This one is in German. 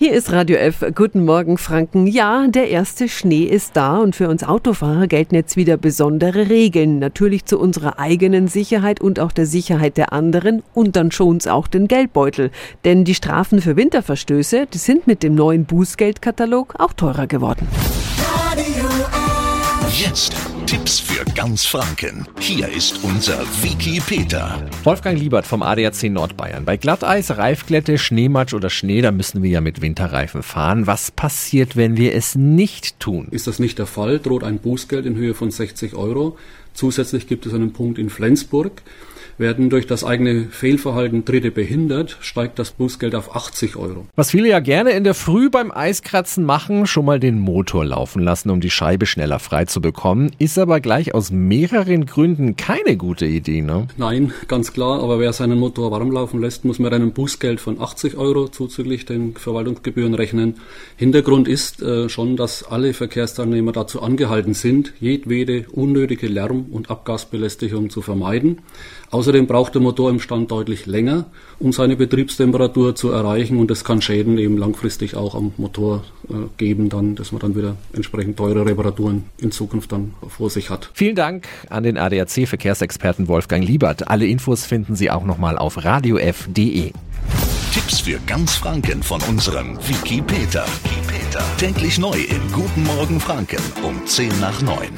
Hier ist Radio F. Guten Morgen, Franken. Ja, der erste Schnee ist da und für uns Autofahrer gelten jetzt wieder besondere Regeln. Natürlich zu unserer eigenen Sicherheit und auch der Sicherheit der anderen und dann schon's auch den Geldbeutel. Denn die Strafen für Winterverstöße, die sind mit dem neuen Bußgeldkatalog auch teurer geworden. Radio F. Jetzt Tipps für ganz Franken. Hier ist unser Wiki Peter. Wolfgang Liebert vom ADAC Nordbayern. Bei Glatteis, Reifglätte, Schneematsch oder Schnee, da müssen wir ja mit Winterreifen fahren. Was passiert, wenn wir es nicht tun? Ist das nicht der Fall, droht ein Bußgeld in Höhe von 60 Euro. Zusätzlich gibt es einen Punkt in Flensburg. Werden durch das eigene Fehlverhalten Dritte behindert, steigt das Bußgeld auf 80 Euro. Was viele ja gerne in der Früh beim Eiskratzen machen, schon mal den Motor laufen lassen, um die Scheibe schneller frei zu bekommen, ist aber gleich aus mehreren Gründen keine gute Idee, ne? Nein, ganz klar, aber wer seinen Motor warm laufen lässt, muss mit einem Bußgeld von 80 Euro zuzüglich den Verwaltungsgebühren rechnen. Hintergrund ist äh, schon, dass alle Verkehrsteilnehmer dazu angehalten sind, jedwede unnötige Lärm- und Abgasbelästigung zu vermeiden. Außerdem braucht der Motor im Stand deutlich länger, um seine Betriebstemperatur zu erreichen und es kann Schäden eben langfristig auch am Motor äh, geben, dann, dass man dann wieder entsprechend teure Reparaturen in Zukunft dann vor sich hat. Vielen Dank an den ADAC-Verkehrsexperten Wolfgang Liebert. Alle Infos finden Sie auch nochmal auf radiof.de. Tipps für ganz Franken von unserem Wiki Peter. Täglich neu in Guten Morgen Franken um 10 nach 9.